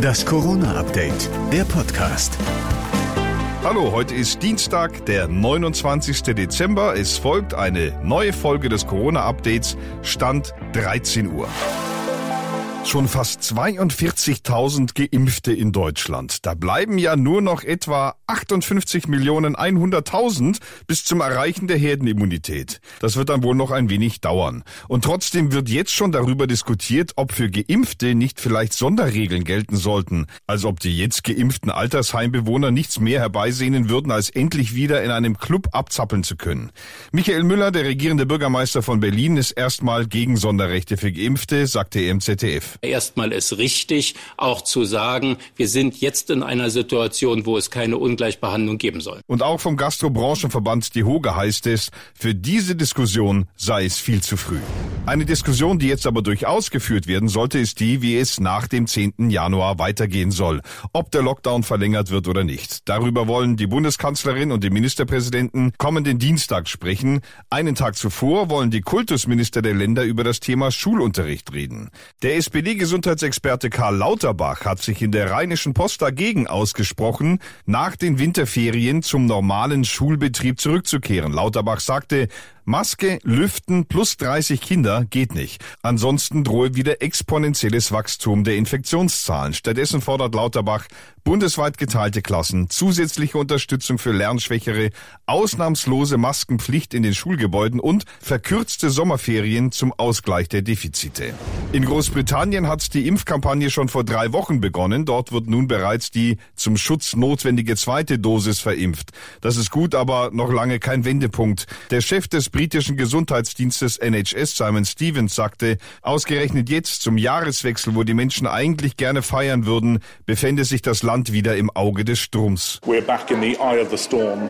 Das Corona-Update, der Podcast. Hallo, heute ist Dienstag, der 29. Dezember. Es folgt eine neue Folge des Corona-Updates, Stand 13 Uhr. Schon fast 42.000 Geimpfte in Deutschland. Da bleiben ja nur noch etwa 58 Millionen 100.000 bis zum Erreichen der Herdenimmunität. Das wird dann wohl noch ein wenig dauern. Und trotzdem wird jetzt schon darüber diskutiert, ob für Geimpfte nicht vielleicht Sonderregeln gelten sollten. Als ob die jetzt geimpften Altersheimbewohner nichts mehr herbeisehnen würden, als endlich wieder in einem Club abzappeln zu können. Michael Müller, der regierende Bürgermeister von Berlin, ist erstmal gegen Sonderrechte für Geimpfte, sagte er im ZDF. Erstmal ist richtig, auch zu sagen, wir sind jetzt in einer Situation, wo es keine Ungleichbehandlung geben soll. Und auch vom Gastrobranchenverband Die Hoge heißt es, für diese Diskussion sei es viel zu früh. Eine Diskussion, die jetzt aber durchaus geführt werden sollte, ist die, wie es nach dem 10. Januar weitergehen soll. Ob der Lockdown verlängert wird oder nicht. Darüber wollen die Bundeskanzlerin und die Ministerpräsidenten kommenden Dienstag sprechen. Einen Tag zuvor wollen die Kultusminister der Länder über das Thema Schulunterricht reden. Der SPD SPD-Gesundheitsexperte Karl Lauterbach hat sich in der Rheinischen Post dagegen ausgesprochen, nach den Winterferien zum normalen Schulbetrieb zurückzukehren. Lauterbach sagte, Maske, Lüften plus 30 Kinder geht nicht. Ansonsten drohe wieder exponentielles Wachstum der Infektionszahlen. Stattdessen fordert Lauterbach bundesweit geteilte Klassen, zusätzliche Unterstützung für Lernschwächere, ausnahmslose Maskenpflicht in den Schulgebäuden und verkürzte Sommerferien zum Ausgleich der Defizite. In Großbritannien hat die Impfkampagne schon vor drei Wochen begonnen. Dort wird nun bereits die zum Schutz notwendige zweite Dosis verimpft. Das ist gut, aber noch lange kein Wendepunkt. Der Chef des britischen Gesundheitsdienstes NHS Simon Stevens sagte, ausgerechnet jetzt zum Jahreswechsel, wo die Menschen eigentlich gerne feiern würden, befände sich das Land wieder im Auge des Sturms.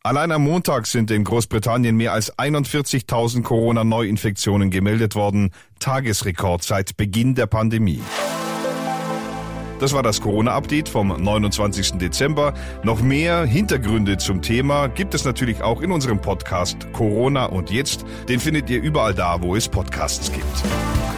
Allein am Montag sind in Großbritannien mehr als 41.000 Corona-Neuinfektionen gemeldet worden. Tagesrekord seit Beginn der Pandemie. Das war das Corona-Update vom 29. Dezember. Noch mehr Hintergründe zum Thema gibt es natürlich auch in unserem Podcast Corona und jetzt. Den findet ihr überall da, wo es Podcasts gibt.